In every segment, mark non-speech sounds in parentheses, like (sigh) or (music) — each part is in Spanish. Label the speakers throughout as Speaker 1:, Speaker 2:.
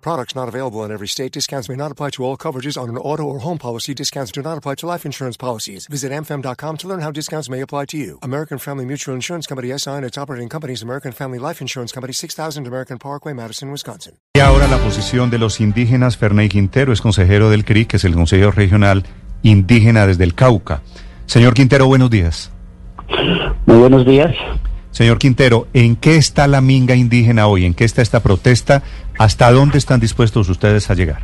Speaker 1: Products not available in every state. Discounts may not apply to all coverages on an auto or home policy. Discounts do not apply to life insurance policies. Visit amfam.com to learn how discounts may apply to you. American Family Mutual Insurance Company SI and its operating companies American Family Life Insurance Company 6000 American Parkway, Madison, Wisconsin.
Speaker 2: Y ahora la posición de los indígenas. Ferney Quintero es consejero del CRI, que es el Consejo Regional Indígena desde el Cauca. Señor Quintero, buenos días.
Speaker 3: Muy buenos días.
Speaker 2: Señor Quintero, ¿en qué está la minga indígena hoy? ¿En qué está esta protesta? ¿Hasta dónde están dispuestos ustedes a llegar?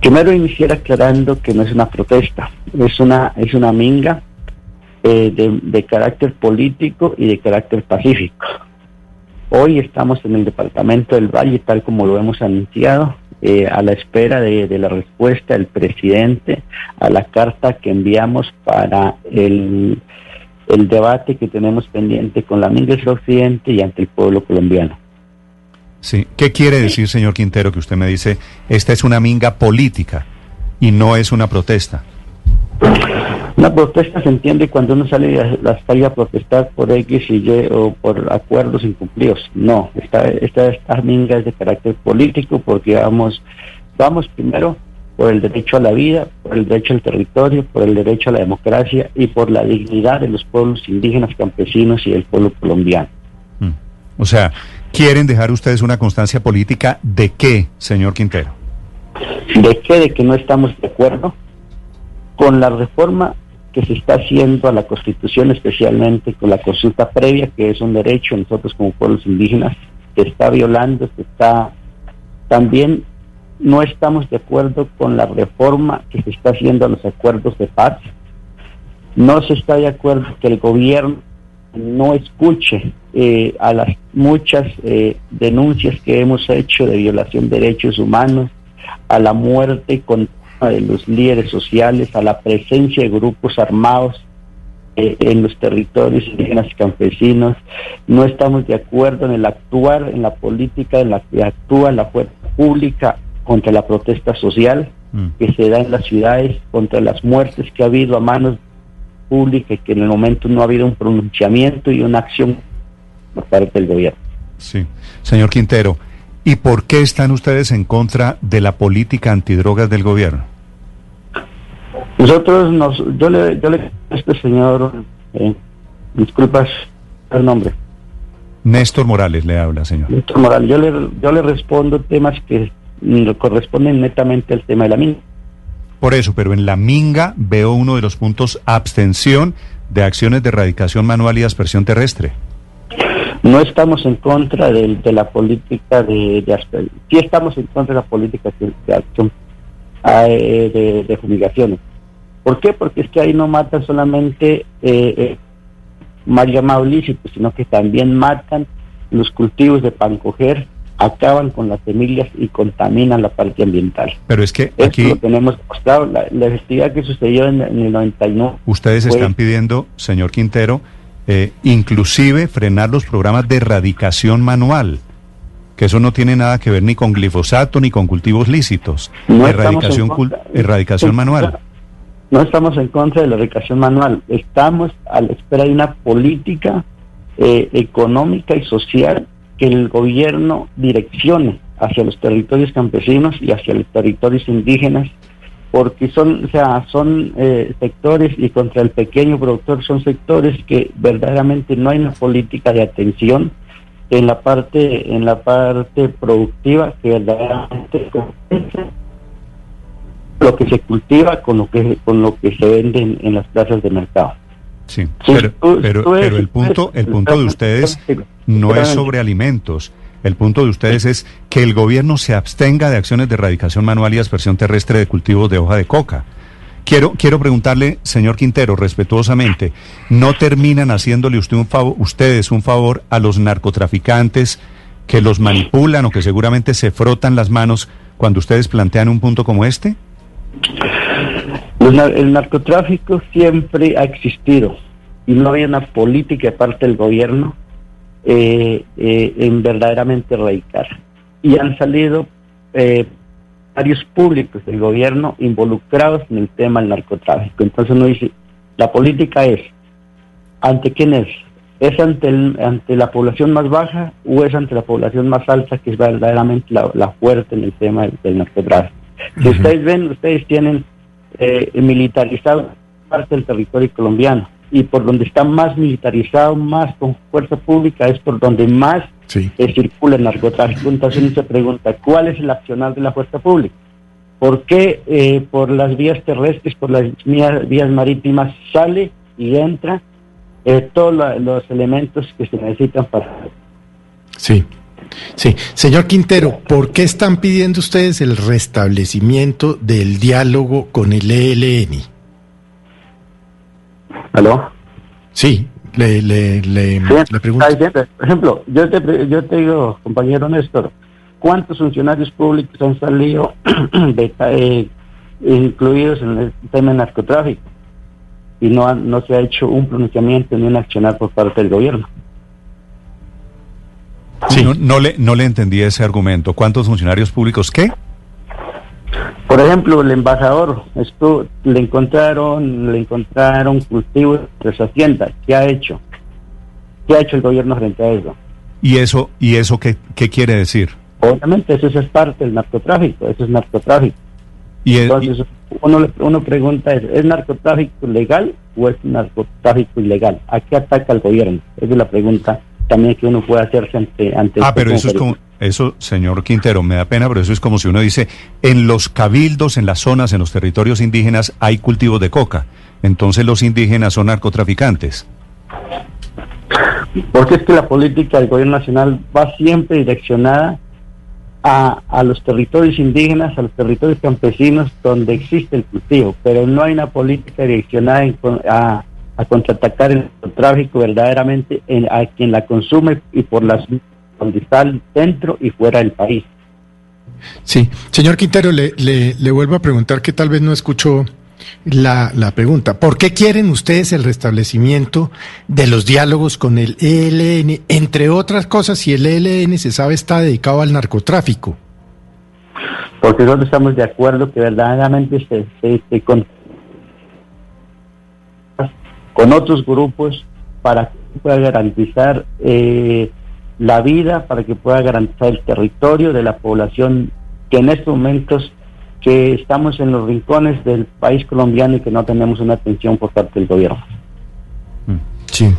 Speaker 3: Primero iniciar aclarando que no es una protesta, es una, es una minga eh, de, carácter político y de carácter pacífico. Hoy estamos en el departamento del Valle, tal como lo hemos anunciado, eh, a la espera de la respuesta del presidente a la carta que enviamos para el, el debate que tenemos pendiente con la Minga del Occidente y ante el pueblo colombiano.
Speaker 2: Sí. ¿Qué quiere decir, señor Quintero, que usted me dice, esta es una minga política y no es una protesta?
Speaker 3: Una protesta se entiende cuando uno sale a las calles a protestar por X y Y o por acuerdos incumplidos. No, esta, esta, esta minga es de carácter político porque vamos, vamos primero por el derecho a la vida, por el derecho al territorio, por el derecho a la democracia y por la dignidad de los pueblos indígenas, campesinos y del pueblo colombiano.
Speaker 2: Mm. O sea, ¿quieren dejar ustedes una constancia política de qué, señor Quintero?
Speaker 3: ¿De qué? De que no estamos de acuerdo con la reforma que se está haciendo a la Constitución, especialmente con la consulta previa, que es un derecho nosotros como pueblos indígenas, que está violando, que está también no estamos de acuerdo con la reforma que se está haciendo a los acuerdos de paz. No se está de acuerdo que el gobierno no escuche eh, a las muchas eh, denuncias que hemos hecho de violación de derechos humanos, a la muerte de los líderes sociales, a la presencia de grupos armados eh, en los territorios indígenas campesinos. No estamos de acuerdo en el actuar, en la política en la que actúa la fuerza pública contra la protesta social
Speaker 2: Mm.
Speaker 3: que se da en las ciudades, contra las muertes que ha habido a manos públicas, que en el momento no ha habido un pronunciamiento y una acción por parte del gobierno.
Speaker 2: Sí. Señor Quintero, ¿y por qué están ustedes en contra de la política antidrogas del gobierno?
Speaker 3: Nosotros nos, yo le, yo le este señor, eh, disculpas el nombre,
Speaker 2: Néstor Morales le habla, señor.
Speaker 3: Víctor Morales, yo le, yo le respondo temas que corresponden netamente al tema de la mina.
Speaker 2: Por eso, pero en la minga veo uno de los puntos abstención de acciones de erradicación manual y aspersión terrestre.
Speaker 3: No estamos en contra del- de, la política de, de sí estamos en contra de la política de, de acción ah, eh, de, de fumigaciones. ¿Por qué? Porque es que ahí no matan solamente eh, eh, mal llamado ilícito, sino que también matan los cultivos de pancoger, acaban con las semillas y contaminan la parte ambiental.
Speaker 2: Pero es que
Speaker 3: Esto
Speaker 2: aquí
Speaker 3: lo tenemos demostrado. La, la festividad que sucedió en, en el 99
Speaker 2: ustedes
Speaker 3: fue-
Speaker 2: están pidiendo, señor Quintero, eh, inclusive frenar los programas de erradicación manual, que eso no tiene nada que ver ni con glifosato ni con cultivos lícitos.
Speaker 3: No
Speaker 2: erradicación,
Speaker 3: contra-
Speaker 2: erradicación manual.
Speaker 3: No estamos en contra de la erradicación manual, estamos a la espera de una política eh, económica y social que el gobierno direccione hacia los territorios campesinos y hacia los territorios indígenas, porque son, o sea, son eh, sectores y contra el pequeño productor son sectores que verdaderamente no hay una política de atención en la parte en la parte productiva que verdaderamente lo que se cultiva con lo que con lo que se vende en, en las plazas de mercado.
Speaker 2: Sí, pero, pero, pero el punto, el punto de ustedes no es sobre alimentos. El punto de ustedes es que el gobierno se abstenga de acciones de erradicación manual y aspersión terrestre de cultivos de hoja de coca. Quiero, quiero preguntarle, señor Quintero, respetuosamente, ¿no terminan haciéndole usted un favor, ustedes un favor a los narcotraficantes que los manipulan o que seguramente se frotan las manos cuando ustedes plantean un punto como este?
Speaker 3: El narcotráfico siempre ha existido y no había una política de parte del gobierno eh, eh, en verdaderamente erradicar. y han salido eh, varios públicos del gobierno involucrados en el tema del narcotráfico. Entonces uno dice, la política es, ¿ante quién es? ¿Es ante, ante la población más baja o es ante la población más alta que es verdaderamente la, fuerte en el tema del, narcotráfico? Si ustedes ven, ustedes tienen eh, militarizado parte del territorio colombiano y por donde está más militarizado, más con fuerza pública, es por donde más eh, circula el narcotráfico. Entonces uno se pregunta, ¿cuál es el accionar de la fuerza pública? ¿Por qué eh, por las vías terrestres, por las vías, marítimas sale y entra eh, todos los elementos que se necesitan para...
Speaker 4: Sí. Sí, señor Quintero, ¿por qué están pidiendo ustedes el restablecimiento del diálogo con el ELN?
Speaker 3: ¿Aló?
Speaker 4: Sí, le, le, le, pregunto.
Speaker 3: Por ejemplo, yo te, yo te digo, compañero Néstor, ¿cuántos funcionarios públicos han salido (clears throat) eh, incluidos en el tema de narcotráfico? Y no, no se ha hecho un pronunciamiento ni un accionar por parte del gobierno.
Speaker 2: Sí. No, le, no le entendí ese argumento. ¿Cuántos funcionarios públicos qué?
Speaker 3: Por ejemplo, el embajador, esto, le encontraron, le encontraron cultivos de su hacienda. ¿Qué ha hecho? ¿Qué ha hecho el gobierno frente a eso?
Speaker 2: ¿Y eso, y eso qué, qué quiere decir?
Speaker 3: Obviamente, eso es parte del narcotráfico, eso es narcotráfico. ¿Y Entonces, uno, uno pregunta, ¿es, ¿es narcotráfico legal o es narcotráfico ilegal? ¿A qué ataca el gobierno? Esa es la pregunta también que uno puede hacerse ante... ante
Speaker 2: ah, pero eso es como, eso, señor Quintero, me da pena, pero eso es como si uno dice, en los cabildos, en las zonas, en los territorios indígenas hay cultivos de coca. Entonces los indígenas son narcotraficantes.
Speaker 3: Porque es que la política del gobierno nacional va siempre direccionada a, a, los territorios indígenas, a los territorios campesinos donde existe el cultivo, pero no hay una política direccionada a, a contraatacar el tráfico verdaderamente a quien la consume y por las donde está dentro y fuera del país.
Speaker 4: Sí, señor Quintero, le, le, vuelvo a preguntar que tal vez no escuchó la, la, pregunta. ¿Por qué quieren ustedes el restablecimiento de los diálogos con el ELN? Entre otras cosas, si el ELN se sabe está dedicado al narcotráfico.
Speaker 3: Porque nosotros estamos de acuerdo que verdaderamente se, se, con, con otros grupos para que pueda garantizar eh, la vida, para que pueda garantizar el territorio de la población que en estos momentos que estamos en los rincones del país colombiano y que no tenemos una atención por parte del gobierno.
Speaker 2: Mm. Sí.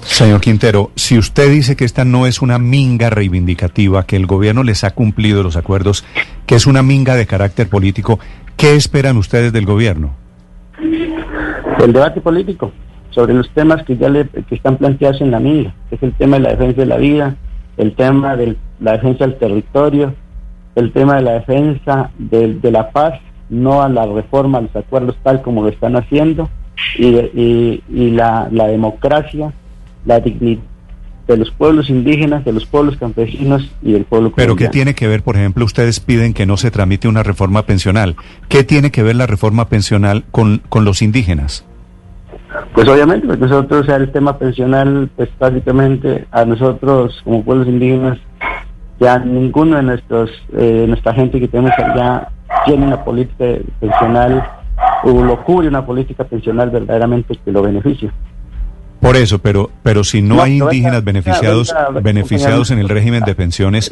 Speaker 2: Señor Quintero, si usted dice que esta no es una minga reivindicativa, que el gobierno les ha cumplido los acuerdos, que es una minga de carácter político, ¿qué esperan ustedes del gobierno?
Speaker 3: El debate político sobre los temas que ya le, que están planteados en la minga, que es el tema de la defensa de la vida, el tema de la defensa del territorio, el tema de la defensa de, la paz, no a la reforma, a los acuerdos tal como lo están haciendo, y, y, la, la democracia, la dignidad de los pueblos indígenas, de los pueblos campesinos y del pueblo
Speaker 2: Pero ¿qué tiene que ver, por ejemplo, ustedes piden que no se tramite una reforma pensional? ¿Qué tiene que ver la reforma pensional con, con los indígenas?
Speaker 3: Pues obviamente, porque nosotros, o sea, el tema pensional, pues básicamente a nosotros como pueblos indígenas, ya ninguno de nuestros, eh, nuestra gente que tenemos allá tiene una política pensional o lo cubre una política pensional verdaderamente que lo beneficie.
Speaker 2: Por eso, pero pero si no, hay indígenas beneficiados beneficiados en el régimen de pensiones,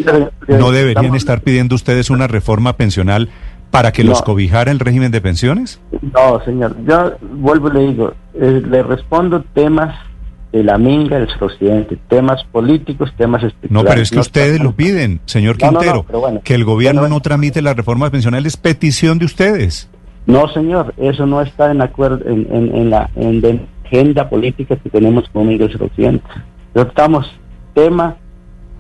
Speaker 2: ¿no deberían estar pidiendo ustedes una reforma pensional para que los cobijara el régimen de pensiones?
Speaker 3: No, señor. Yo vuelvo y le digo, eh, le respondo temas de la minga del occidente, temas políticos, temas
Speaker 2: No, pero es que ustedes lo piden, señor Quintero, que el gobierno no tramite la reforma pensional es petición de ustedes.
Speaker 3: No, señor, eso no está en acuerdo en, en, la en, agenda política que tenemos con minga del occidente. Estamos tema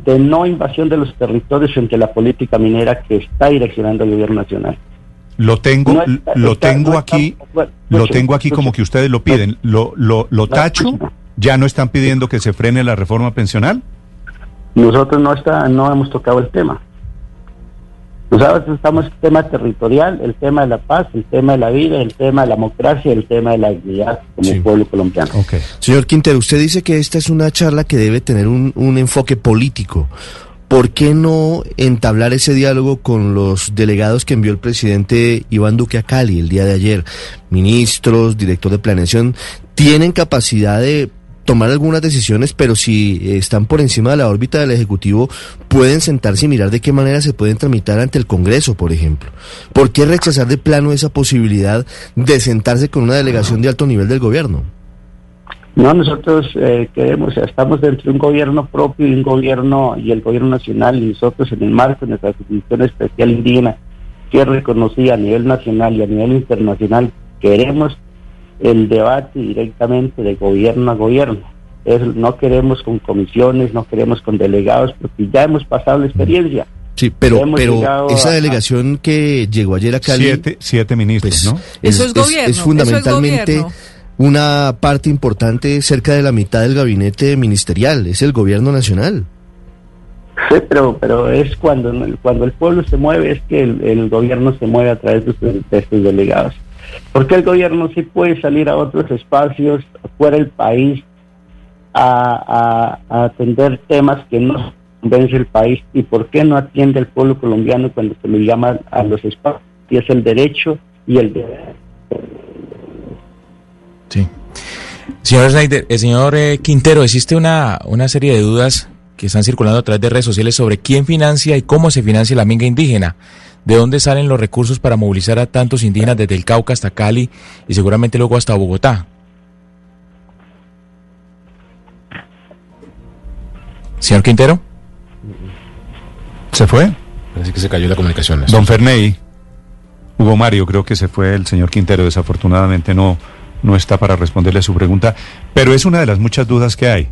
Speaker 3: de no invasión de los territorios frente a la política minera que está direccionando el gobierno nacional.
Speaker 2: Lo tengo, lo tengo aquí, lo tengo aquí como que ustedes lo piden. Lo, lo, lo tacho. ¿Ya no están pidiendo que se frene la reforma pensional?
Speaker 3: Nosotros no está, no hemos tocado el tema. Nosotros estamos en el tema territorial, el tema de la paz, el tema de la vida, el tema de la democracia, el tema de la dignidad como pueblo colombiano.
Speaker 4: Señor Quintero, usted dice que esta es una charla que debe tener un, un enfoque político.
Speaker 5: ¿por qué no entablar ese diálogo con los delegados que envió el presidente Iván Duque a Cali el día de ayer? Ministros, director de planeación, tienen capacidad de tomar algunas decisiones, pero si están por encima de la órbita del Ejecutivo, pueden sentarse y mirar de qué manera se pueden tramitar ante el Congreso, por ejemplo. ¿Por qué rechazar de plano esa posibilidad de sentarse con una delegación de alto nivel del gobierno?
Speaker 3: No, nosotros eh, queremos, estamos dentro de un gobierno propio y un gobierno y el gobierno nacional y nosotros en el marco de nuestra Constitución Especial Indígena que es reconocida a nivel nacional y a nivel internacional, queremos el debate directamente de gobierno a gobierno. no queremos con comisiones, no queremos con delegados, porque ya hemos pasado la experiencia.
Speaker 5: Sí, pero, pero esa delegación que llegó ayer a Cali...
Speaker 2: Siete, siete ministros, pues, ¿no?
Speaker 5: Es, eso es, gobierno. Es fundamentalmente una parte importante, cerca de la mitad del gabinete ministerial, es el gobierno nacional.
Speaker 3: Sí, pero, pero es cuando, cuando el pueblo se mueve, es que el, gobierno se mueve a través de, estos delegados. Porque el gobierno sí puede salir a otros espacios fuera del país a, atender temas que no convence el país y por qué no atiende el pueblo colombiano cuando se le llama a los espacios y es el derecho y el deber.
Speaker 6: Sí. Señor Snyder, el señor eh, Quintero, existe una, una serie de dudas que están circulando a través de redes sociales sobre quién financia y cómo se financia la minga indígena. ¿De dónde salen los recursos para movilizar a tantos indígenas desde el Cauca hasta Cali y seguramente luego hasta Bogotá? Señor Quintero.
Speaker 2: ¿Se fue?
Speaker 6: Parece que se cayó la comunicación.
Speaker 2: Don Ferney. Hugo Mario, creo que se fue el señor Quintero. Desafortunadamente no, no está para responderle a su pregunta, pero es una de las muchas dudas que hay.